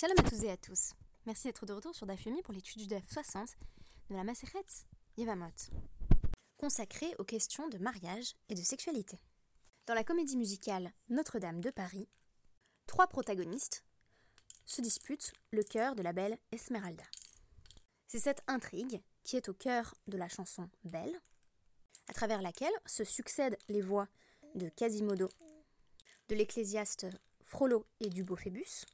Shalom à tous et à tous. Merci d'être de retour sur Dafyomi pour l'étude du DAF 60 de la Maseret Yevamot, consacrée aux questions de mariage et de sexualité. Dans la comédie musicale Notre-Dame de Paris, trois protagonistes se disputent le cœur de la belle Esmeralda. C'est cette intrigue qui est au cœur de la chanson Belle, à travers laquelle se succèdent les voix de Quasimodo, de l'ecclésiaste Frollo et du beau Phébus,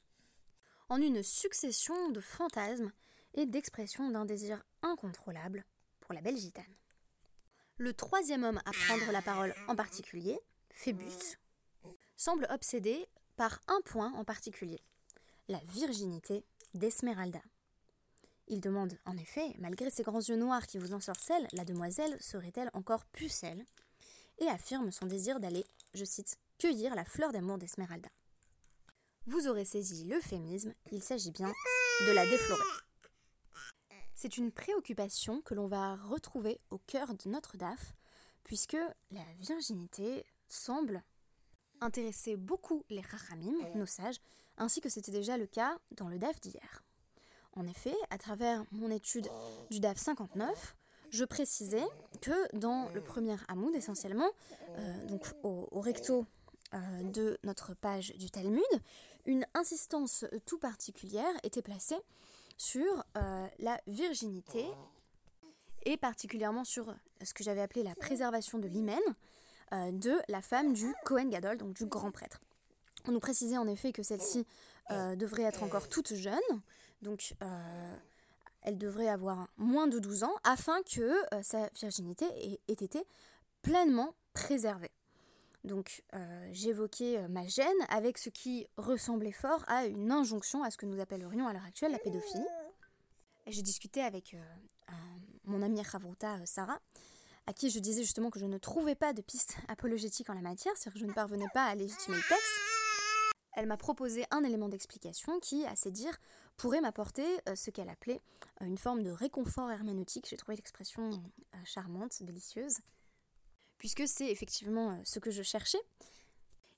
en une succession de fantasmes et d'expressions d'un désir incontrôlable pour la belle gitane. Le troisième homme à prendre la parole en particulier, Phébus, semble obsédé par un point en particulier, la virginité d'Esmeralda. Il demande en effet, malgré ses grands yeux noirs qui vous ensorcellent, la demoiselle serait-elle encore pucelle Et affirme son désir d'aller, je cite, cueillir la fleur d'amour d'Esmeralda. Vous aurez saisi l'euphémisme, il s'agit bien de la déflorer. C'est une préoccupation que l'on va retrouver au cœur de notre DAF, puisque la virginité semble intéresser beaucoup les rachamim, nos sages, ainsi que c'était déjà le cas dans le DAF d'hier. En effet, à travers mon étude du DAF 59, je précisais que dans le premier Hamoud, essentiellement, euh, donc au recto euh, de notre page du Talmud, une insistance tout particulière était placée sur euh, la virginité et particulièrement sur ce que j'avais appelé la préservation de l'hymen euh, de la femme du Kohen Gadol, donc du grand prêtre. On nous précisait en effet que celle-ci devrait être encore toute jeune, donc elle devrait avoir moins de 12 ans afin que sa virginité ait été pleinement préservée. Donc euh, j'évoquais euh, ma gêne avec ce qui ressemblait fort à une injonction à ce que nous appellerions à l'heure actuelle la pédophilie. J'ai discuté avec euh, mon amie Ravruta Sarah, à qui je disais justement que je ne trouvais pas de piste apologétique en la matière, c'est-à-dire que je ne parvenais pas à légitimer le texte. Elle m'a proposé un élément d'explication qui, à ses dires, pourrait m'apporter ce qu'elle appelait une forme de réconfort herméneutique. J'ai trouvé l'expression charmante, délicieuse puisque c'est effectivement euh, ce que je cherchais.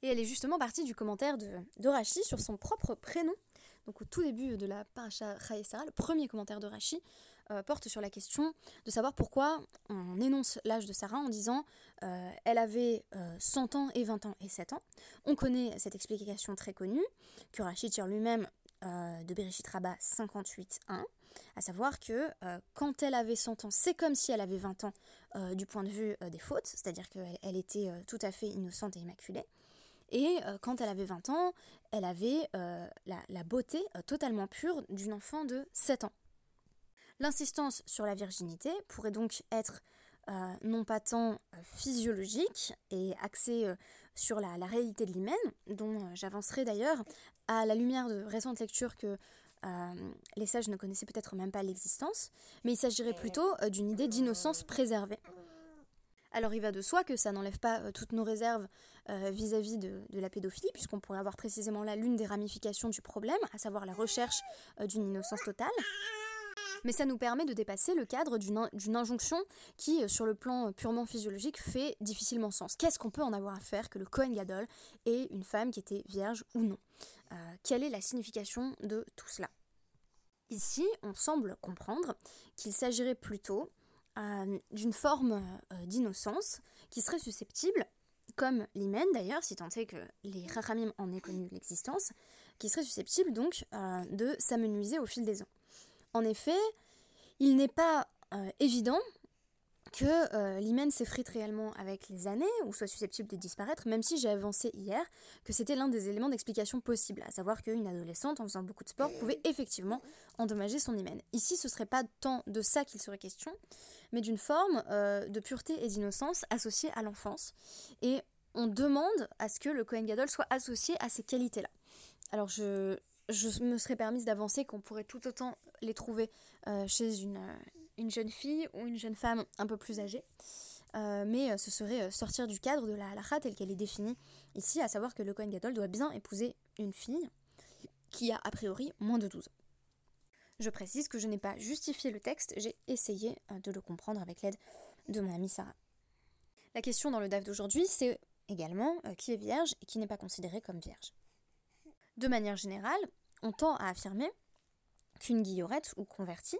Et elle est justement partie du commentaire de, de sur son propre prénom. Donc au tout début de la paracha Chaesara, le premier commentaire de Rashi euh, porte sur la question de savoir pourquoi on énonce l'âge de Sarah en disant euh, elle avait 100 ans et 20 ans et 7 ans. On connaît cette explication très connue que Rashi tire lui-même de Bereshit Rabbah 58.1 à savoir que euh, quand elle avait 100 ans, c'est comme si elle avait 20 ans euh, du point de vue euh, des fautes, c'est-à-dire qu'elle elle était tout à fait innocente et immaculée. Et quand elle avait 20 ans, elle avait la, beauté totalement pure d'une enfant de 7 ans. L'insistance sur la virginité pourrait donc être non pas tant physiologique et axée sur la, la, réalité de l'hymen, dont j'avancerai d'ailleurs à la lumière de récentes lectures que euh, les sages ne connaissaient peut-être même pas l'existence, mais il s'agirait plutôt euh, d'une idée d'innocence préservée. Alors il va de soi que ça n'enlève pas euh, toutes nos réserves vis-à-vis de, la pédophilie, puisqu'on pourrait avoir précisément là l'une des ramifications du problème, à savoir la recherche d'une innocence totale. Mais ça nous permet de dépasser le cadre d'une injonction qui, sur le plan purement physiologique, fait difficilement sens. Qu'est-ce qu'on peut en avoir à faire que le Kohen Gadol ait une femme qui était vierge ou non? Quelle est la signification de tout cela? Ici, on semble comprendre qu'il s'agirait plutôt euh, d'une forme euh, d'innocence qui serait susceptible, comme l'hymen d'ailleurs, si tant est que les rachamim en aient connu l'existence, qui serait susceptible donc euh, de s'amenuiser au fil des ans. En effet, il n'est pas évident que euh, l'hymen s'effrite réellement avec les années ou soit susceptible de disparaître, même si j'ai avancé hier que c'était l'un des éléments d'explication possible, à savoir qu'une adolescente en faisant beaucoup de sport pouvait effectivement endommager son hymen. Ici, ce serait pas tant de ça qu'il serait question, mais d'une forme euh, de pureté et d'innocence associée à l'enfance. Et on demande à ce que le Kohen Gadol soit associé à ces qualités-là. Alors je, je me serais permise d'avancer qu'on pourrait tout autant les trouver euh, chez une, une jeune fille ou une jeune femme un peu plus âgée. Euh, mais euh, ce serait euh, sortir du cadre de la halakha telle qu'elle est définie ici, à savoir que le Kohen Gadol doit bien épouser une fille qui a a priori moins de 12 ans. Je précise que je n'ai pas justifié le texte, j'ai essayé de le comprendre avec l'aide de mon amie Sarah. La question dans le DAF d'aujourd'hui, c'est également qui est vierge et qui n'est pas considéré comme vierge. De manière générale, on tend à affirmer qu'une guillorette ou convertie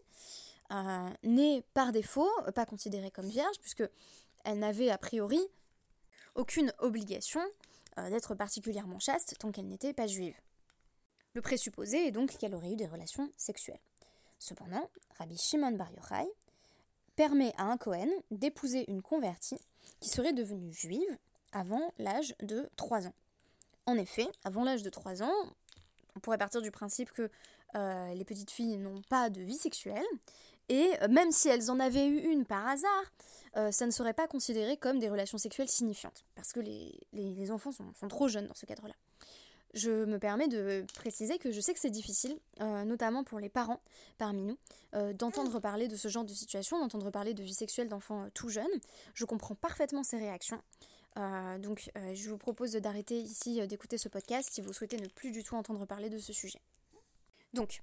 euh, n'est par défaut pas considérée comme vierge, puisque elle n'avait a priori aucune obligation euh, d'être particulièrement chaste tant qu'elle n'était pas juive. Le présupposé est donc qu'elle aurait eu des relations sexuelles. Cependant, Rabbi Shimon Bar Yochai permet à un Cohen d'épouser une convertie qui serait devenue juive avant l'âge de 3 ans. En effet, avant l'âge de 3 ans, on pourrait partir du principe que euh, les petites filles n'ont pas de vie sexuelle, et euh, même si elles en avaient eu une par hasard, euh, ça ne serait pas considéré comme des relations sexuelles signifiantes, parce que les, enfants sont, trop jeunes dans ce cadre-là. Je me permets de préciser que je sais que c'est difficile, notamment pour les parents parmi nous, d'entendre parler de ce genre de situation, d'entendre parler de vie sexuelle d'enfants tout jeunes. Je comprends parfaitement ces réactions. Donc je vous propose d'arrêter ici d'écouter ce podcast si vous souhaitez ne plus du tout entendre parler de ce sujet. Donc,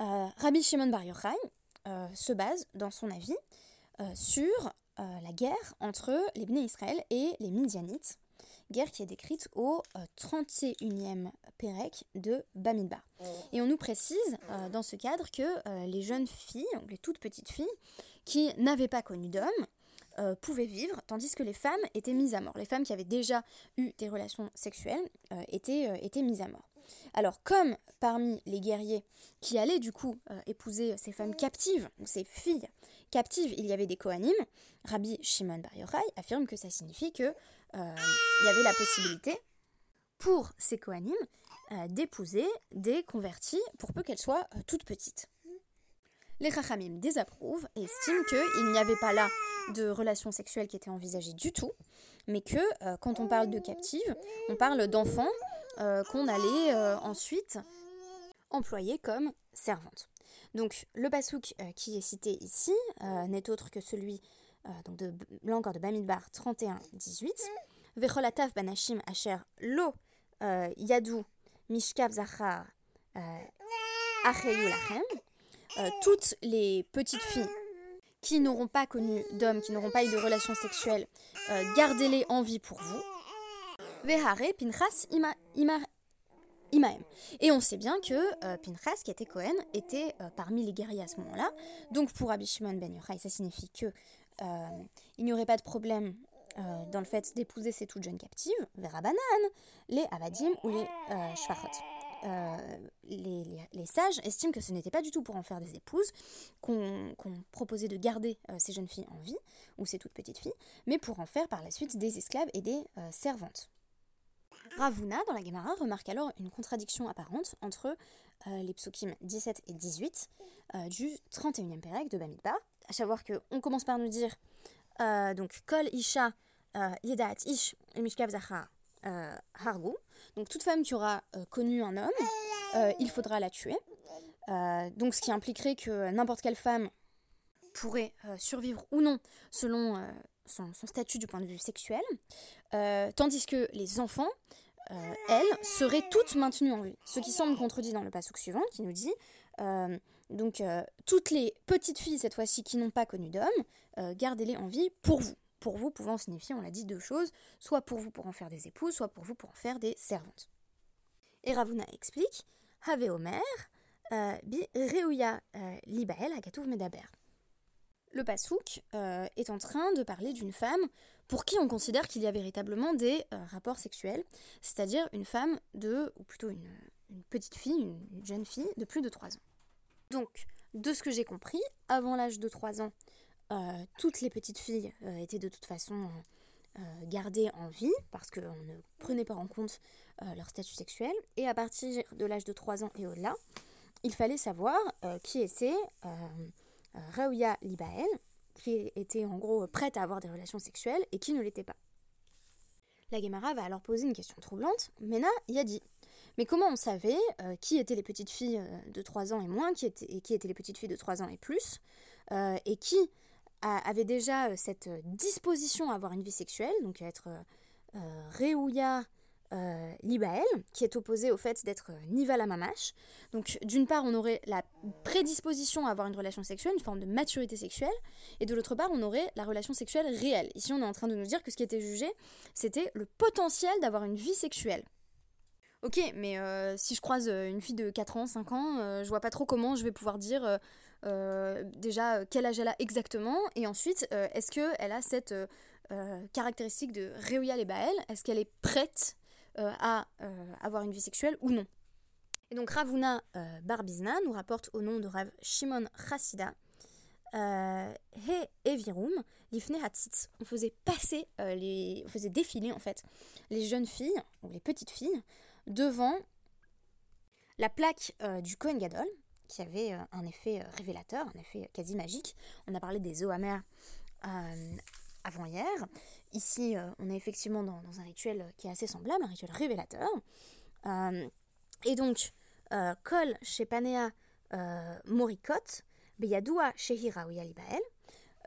euh, Rabbi Shimon Bar Yochai euh, se base dans son avis euh, sur la guerre entre les Bnei Israël et les Midianites, guerre qui est décrite au 31e Pérec de Bamidbar. Et on nous précise dans ce cadre que les jeunes filles, les toutes petites filles, qui n'avaient pas connu d'hommes, pouvaient vivre, tandis que les femmes étaient mises à mort. Les femmes qui avaient déjà eu des relations sexuelles étaient, étaient mises à mort. Alors, comme parmi les guerriers qui allaient du coup euh, épouser ces femmes captives, ces filles captives, il y avait des Kohanim, Rabbi Shimon Bar Yochai affirme que ça signifie que euh, il y avait la possibilité pour ces Kohanim euh, d'épouser des convertis pour peu qu'elles soient toutes petites. Les Chachamim désapprouvent et estiment qu'il n'y avait pas là de relations sexuelles qui étaient envisagées du tout, mais que quand on parle de captives, on parle d'enfants euh, qu'on allait euh, ensuite employer comme servante. Donc le pasouk euh, qui est cité ici n'est autre que celui de, là de Bamidbar 31-18. Vecholatav banashim asher lo yadu mishkav zachar lachem. Toutes les petites filles qui n'auront pas connu d'hommes, qui n'auront pas eu de relations sexuelles, gardez-les en vie pour vous. Vehare Pinchas Imaem. Et on sait bien que euh, Pinchas, qui était Cohen, était euh, parmi les guerriers à ce moment-là. Donc pour Rabbi ben Yochai, ça signifie que euh, il n'y aurait pas de problème dans le fait d'épouser ces toutes jeunes captives, Vera Banan, les Avadim ou les euh, Les, sages estiment que ce n'était pas du tout pour en faire des épouses qu'on proposait de garder ces jeunes filles en vie, ou ces toutes petites filles, mais pour en faire par la suite des esclaves et des servantes. Ravuna, dans la Gemara, remarque alors une contradiction apparente entre euh, les psukim 17 et 18 euh, du 31e Pérec de Bamidbar, à savoir qu'on commence par nous dire euh, donc Kol Isha Yedat Ish Mishkav Zacha Hargu, donc toute femme qui aura connu un homme, il faudra la tuer. donc ce qui impliquerait que n'importe quelle femme pourrait survivre ou non selon son, statut du point de vue sexuel, tandis que les enfants euh, elles, seraient toutes maintenues en vie. Ce qui semble contredit dans le passage suivant, qui nous dit euh, donc euh, toutes les petites filles cette fois-ci qui n'ont pas connu d'homme, gardez-les en vie pour vous. Pour vous pouvant signifier, on l'a dit, deux choses, soit pour vous pour en faire des épouses, soit pour vous pour en faire des servantes. Et Ravuna explique Have Omer, bi Reuya Libael Agatuv Medaber. Le pasouk est en train de parler d'une femme pour qui on considère qu'il y a véritablement des euh, rapports sexuels, c'est-à-dire une femme de, ou plutôt une, petite fille, une, jeune fille de plus de 3 ans. Donc, de ce que j'ai compris, avant l'âge de 3 ans, euh, toutes les petites filles euh, étaient de toute façon gardées en vie parce qu'on ne prenait pas en compte leur statut sexuel. Et à partir de l'âge de 3 ans et au-delà, il fallait savoir qui était Rauya Libael, qui était en gros prête à avoir des relations sexuelles et qui ne l'était pas. La Gemara va alors poser une question troublante. Mena y a dit Mais comment on savait euh, qui étaient les petites filles euh, de 3 ans et moins, qui étaient, et qui étaient les petites filles de 3 ans et plus, euh, et qui avait déjà cette disposition à avoir une vie sexuelle, donc à être réouya euh, Libael, qui est opposé au fait d'être euh, Nivala Mamash. Donc d'une part, on aurait la prédisposition à avoir une relation sexuelle, une forme de maturité sexuelle, et de l'autre part, on aurait la relation sexuelle réelle. Ici, on est en train de nous dire que ce qui était jugé, c'était le potentiel d'avoir une vie sexuelle. Ok, mais si je croise une fille de 4 ans, 5 ans, je vois pas trop comment je vais pouvoir dire déjà quel âge elle a exactement, et ensuite, est-ce qu'elle a cette caractéristique de Reuya et Baël Est-ce qu'elle est prête à avoir une vie sexuelle ou non? Et donc Ravuna Barbizna nous rapporte au nom de Rav Shimon Chassida euh, He Evirum, Lifne. On faisait passer euh, les. On faisait défiler en fait les jeunes filles, ou les petites filles, devant la plaque euh, du Kohen Gadol, qui avait un effet révélateur, un effet quasi magique. On a parlé des eaux amères avant hier. Ici, on est effectivement dans, un rituel qui est assez semblable, un rituel révélateur. et donc, Kol chez Panea Morikot, Beyadoua Shehira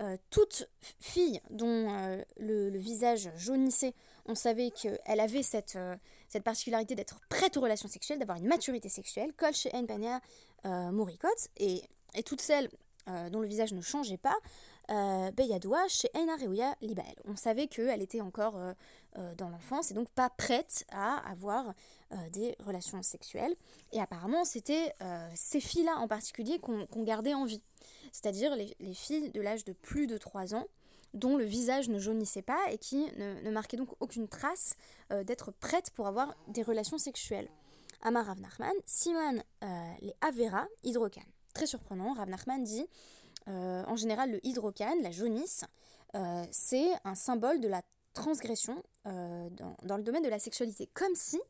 euh, toute fille dont euh, le, visage jaunissait, on savait qu'elle avait cette, euh, cette particularité d'être prête aux relations sexuelles, d'avoir une maturité sexuelle, Kol Shehen Pania Morikot, et, et toutes celles dont le visage ne changeait pas, Beyadoua Shehen Reuya Libael. On savait qu'elle était encore dans l'enfance et donc pas prête à avoir des relations sexuelles. Et apparemment, c'était ces filles-là en particulier qu'on gardait en vie c'est-à-dire les, filles de l'âge de plus de 3 ans dont le visage ne jaunissait pas et qui ne, marquaient donc aucune trace euh, d'être prêtes pour avoir des relations sexuelles. Amar Rav Nachman, Siman euh, les Avera hydrocan. Très surprenant, Rav Nachman dit euh, en général le hydrocan, la jaunisse, c'est un symbole de la transgression dans, dans, le domaine de la sexualité. Comme si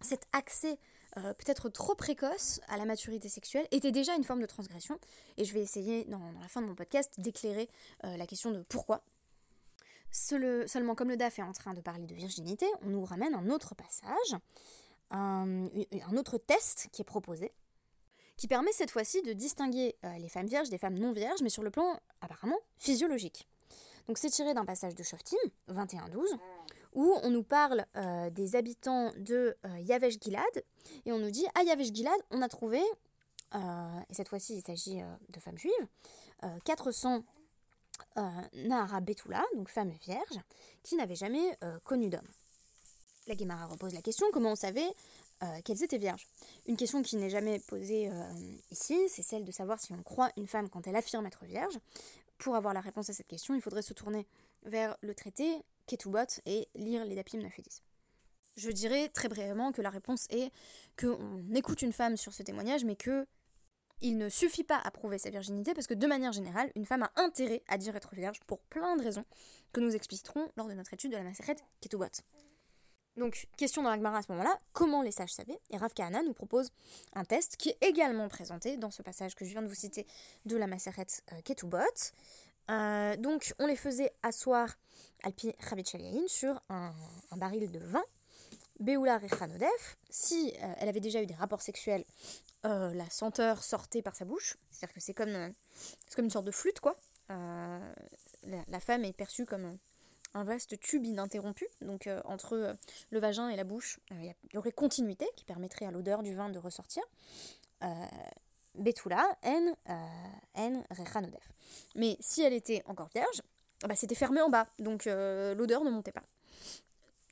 cet accès euh, peut-être trop précoce à la maturité sexuelle était déjà une forme de transgression. Et je vais essayer, dans, la fin de mon podcast, d'éclairer euh, la question de pourquoi. seulement, comme le DAF est en train de parler de virginité, on nous ramène un autre passage, un, autre test qui est proposé, qui permet cette fois-ci de distinguer euh, les femmes vierges des femmes non vierges, mais sur le plan apparemment physiologique. Donc c'est tiré d'un passage de Shoftim, 21-12, où on nous parle euh, des habitants de euh, Yavesh Gilad, et on nous dit à Yavesh Gilad, on a trouvé, euh, et cette fois-ci il s'agit de femmes juives, 400 Nahara Betula, donc femmes vierges, qui n'avaient jamais connu d'homme. La Gemara repose la question comment on savait qu'elles étaient vierges Une question qui n'est jamais posée ici, c'est celle de savoir si on croit une femme quand elle affirme être vierge. Pour avoir la réponse à cette question, il faudrait se tourner vers le traité Ketubot et lire les Dapim 9 et 10. Je dirais très brièvement que la réponse est qu'on écoute une femme sur ce témoignage, mais que il ne suffit pas à prouver sa virginité parce que de manière générale, une femme a intérêt à dire être vierge pour plein de raisons que nous expliquerons lors de notre étude de la Maseret Ketubot. Donc, question dans l'Agmara à ce moment-là, comment les sages savaient Et Rav Kahana nous propose un test qui est également présenté dans ce passage que je viens de vous citer de la Maseret euh, Ketubot. Euh, donc, on les faisait asseoir Alpi Chavitchaliaïn sur un, baril de vin. Beoula Rechanodef, si euh, elle avait déjà eu des rapports sexuels, la senteur sortait par sa bouche. C'est-à-dire que c'est comme, comme une sorte de flûte, quoi. La, femme est perçue comme un vaste tube ininterrompu. Donc, entre le vagin et la bouche, il y aurait continuité qui permettrait à l'odeur du vin de ressortir. Betula en, en Rechanodef. Mais si elle était encore vierge, bah, c'était fermé en bas, donc euh, l'odeur ne montait pas.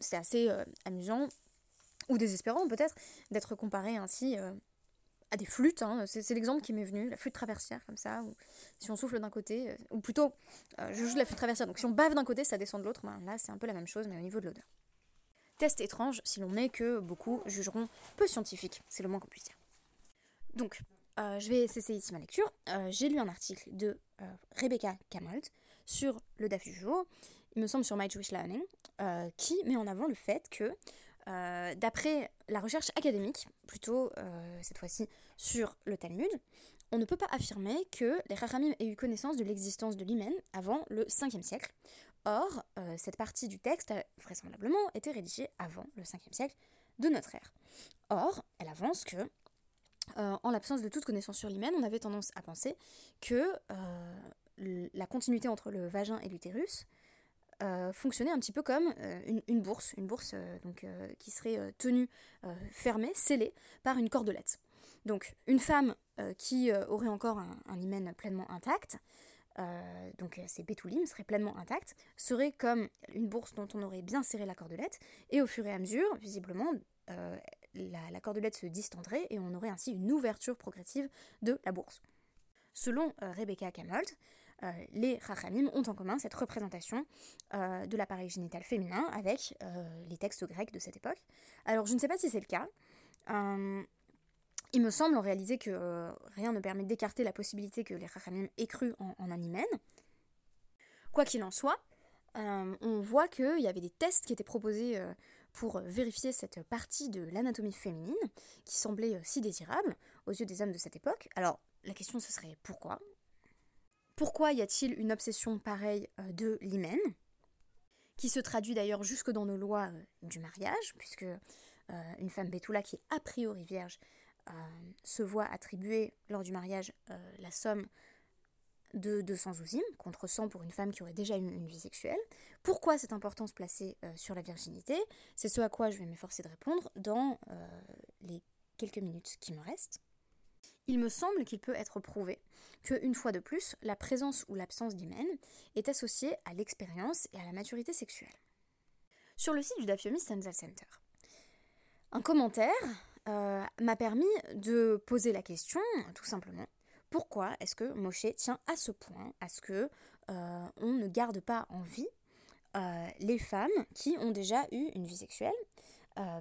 C'est assez euh, amusant, ou désespérant peut-être, d'être comparé ainsi euh, à des flûtes. Hein. C'est, l'exemple qui m'est venu, la flûte traversière comme ça, ou si on souffle d'un côté, ou plutôt, je joue de la flûte traversière, donc si on bave d'un côté, ça descend de l'autre, ben, là c'est un peu la même chose, mais au niveau de l'odeur. Test étrange, si l'on est que beaucoup jugeront peu scientifique, c'est le moins qu'on puisse dire. Donc, euh, je vais cesser ici ma lecture. Euh, j'ai lu un article de euh, Rebecca Kamold sur le DAF du jour, il me semble sur My Jewish Learning, qui met en avant le fait que, d'après la recherche académique, plutôt cette fois-ci sur le Talmud, on ne peut pas affirmer que les Rachamim aient eu connaissance de l'existence de l'hymen avant le 5e siècle. Or, cette partie du texte a vraisemblablement été rédigée avant le 5e siècle de notre ère. Or, elle avance que euh, en l'absence de toute connaissance sur l'hymen, on avait tendance à penser que euh, la continuité entre le vagin et l'utérus euh, fonctionnait un petit peu comme une, bourse, une bourse donc, qui serait tenue fermée, scellée par une cordelette. Donc une femme qui aurait encore un, hymen pleinement intact, donc ses bétoulim seraient pleinement intacts, serait comme une bourse dont on aurait bien serré la cordelette, et au fur et à mesure, visiblement, la, cordelette se distendrait et on aurait ainsi une ouverture progressive de la bourse. Selon Rebecca Camolt, les Rachamim ont en commun cette représentation de l'appareil génital féminin avec les textes grecs de cette époque. Alors je ne sais pas si c'est le cas. il me semble en réalité que rien ne permet d'écarter la possibilité que les Rachamim aient cru en, en un hymen. Quoi qu'il en soit, euh, on voit qu'il y avait des tests qui étaient proposés euh, pour vérifier cette partie de l'anatomie féminine qui semblait euh, si désirable aux yeux des hommes de cette époque. Alors, la question ce serait pourquoi? Pourquoi y a-t-il une obsession pareille de l'hymen? Qui se traduit d'ailleurs jusque dans nos lois du mariage, puisque une femme bétoula qui est a priori vierge se voit attribuer lors du mariage la somme de 200 zouzim, contre 100 pour une femme qui aurait déjà eu une vie sexuelle. Pourquoi cette importance placée euh, sur la virginité? C'est ce à quoi je vais m'efforcer de répondre dans euh, les quelques minutes qui me restent. Il me semble qu'il peut être prouvé qu'une fois de plus, la présence ou l'absence d'hymen est associée à l'expérience et à la maturité sexuelle. Sur le site du Dafyomi Stanzal Center, un commentaire euh, m'a permis de poser la question, tout simplement, pourquoi est-ce que Moshe tient à ce point à ce que euh, on ne garde pas en vie euh, les femmes qui ont déjà eu une vie sexuelle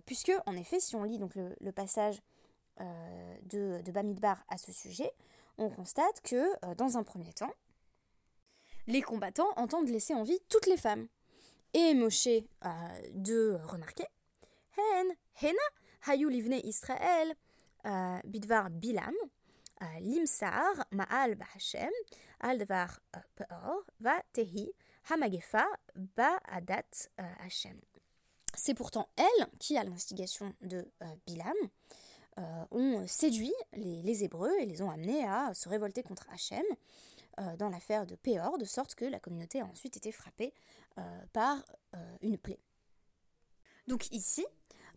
Puisque, en effet, si on lit donc le, passage de, de Bamidbar à ce sujet, on constate que, dans un premier temps, les combattants entendent laisser en vie toutes les femmes. Et Moshe de remarquer Hen, Hena, Hayu livne Bidvar Bilam, Limsar Ma'al Bahashem, Alvar Peor, Va Hamagefa, Ba'adat Hashem. C'est pourtant elle qui, à l'instigation de Bilam, ont séduit les, Hébreux et les ont amenés à se révolter contre Hachem dans l'affaire de Péor, de sorte que la communauté a ensuite été frappée par une plaie. Donc ici,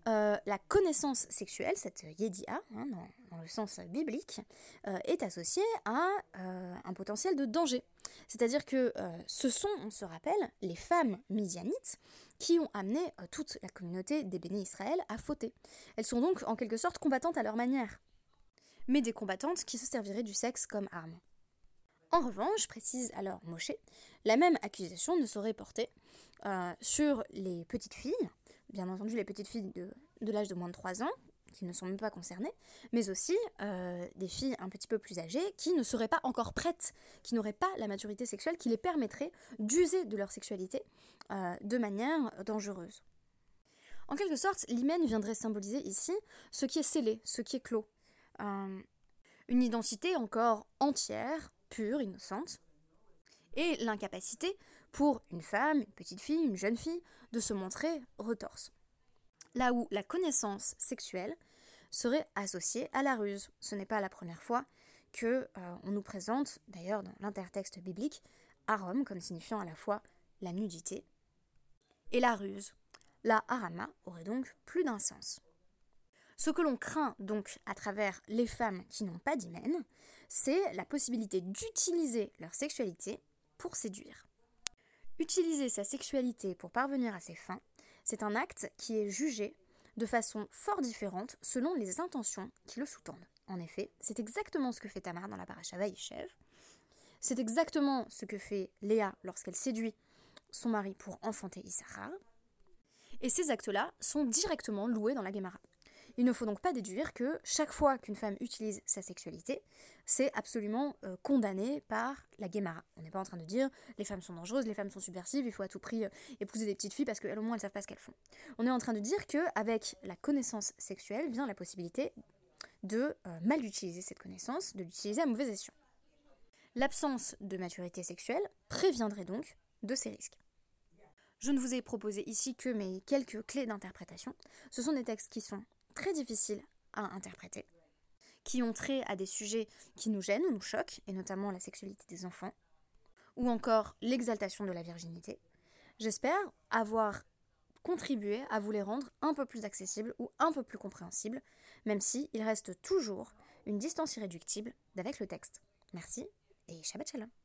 euh, la connaissance sexuelle, cette yedia, hein, dans, le sens biblique, euh, est associée à euh, un potentiel de danger. C'est-à-dire que ce sont, on se rappelle, les femmes midianites qui ont amené toute la communauté des béné Israël à fauter. Elles sont donc en quelque sorte combattantes à leur manière, mais des combattantes qui se serviraient du sexe comme arme. En revanche, précise alors Moshe, la même accusation ne saurait porter sur les petites filles bien entendu les petites filles de, l'âge de moins de 3 ans, qui ne sont même pas concernées, mais aussi euh, des filles un petit peu plus âgées qui ne seraient pas encore prêtes, qui n'auraient pas la maturité sexuelle qui les permettrait d'user de leur sexualité euh, de manière dangereuse. En quelque sorte, l'hymen viendrait symboliser ici ce qui est scellé, ce qui est clos. Euh, une identité encore entière, pure, innocente, et l'incapacité pour une femme, une petite fille, une jeune fille, de se montrer retorse. Là où la connaissance sexuelle serait associée à la ruse. Ce n'est pas la première fois que euh, on nous présente, d'ailleurs dans l'intertexte biblique, Arom comme signifiant à la fois la nudité et la ruse. La harama aurait donc plus d'un sens. Ce que l'on craint donc à travers les femmes qui n'ont pas d'hymen, c'est la possibilité d'utiliser leur sexualité pour séduire. Utiliser sa sexualité pour parvenir à ses fins, c'est un acte qui est jugé de façon fort différente selon les intentions qui le sous-tendent. En effet, c'est exactement ce que fait Tamar dans la paracha Vaïchev. C'est exactement ce que fait Léa lorsqu'elle séduit son mari pour enfanter Issachar. Et ces actes-là sont directement loués dans la Gemara. Il ne faut donc pas déduire que chaque fois qu'une femme utilise sa sexualité, c'est absolument euh, condamné par la Guémara. On n'est pas en train de dire les femmes sont dangereuses, les femmes sont subversives, il faut à tout prix euh, épouser des petites filles parce qu'elles au moins elles savent pas ce qu'elles font. On est en train de dire que avec la connaissance sexuelle vient la possibilité de euh, mal utiliser cette connaissance, de l'utiliser à mauvais escient. L'absence de maturité sexuelle préviendrait donc de ces risques. Je ne vous ai proposé ici que mes quelques clés d'interprétation. Ce sont des textes qui sont très difficiles à interpréter, qui ont trait à des sujets qui nous gênent ou nous choquent, et notamment la sexualité des enfants, ou encore l'exaltation de la virginité. J'espère avoir contribué à vous les rendre un peu plus accessibles ou un peu plus compréhensibles, même si il reste toujours une distance irréductible d'avec le texte. Merci et Shabbat Shalom.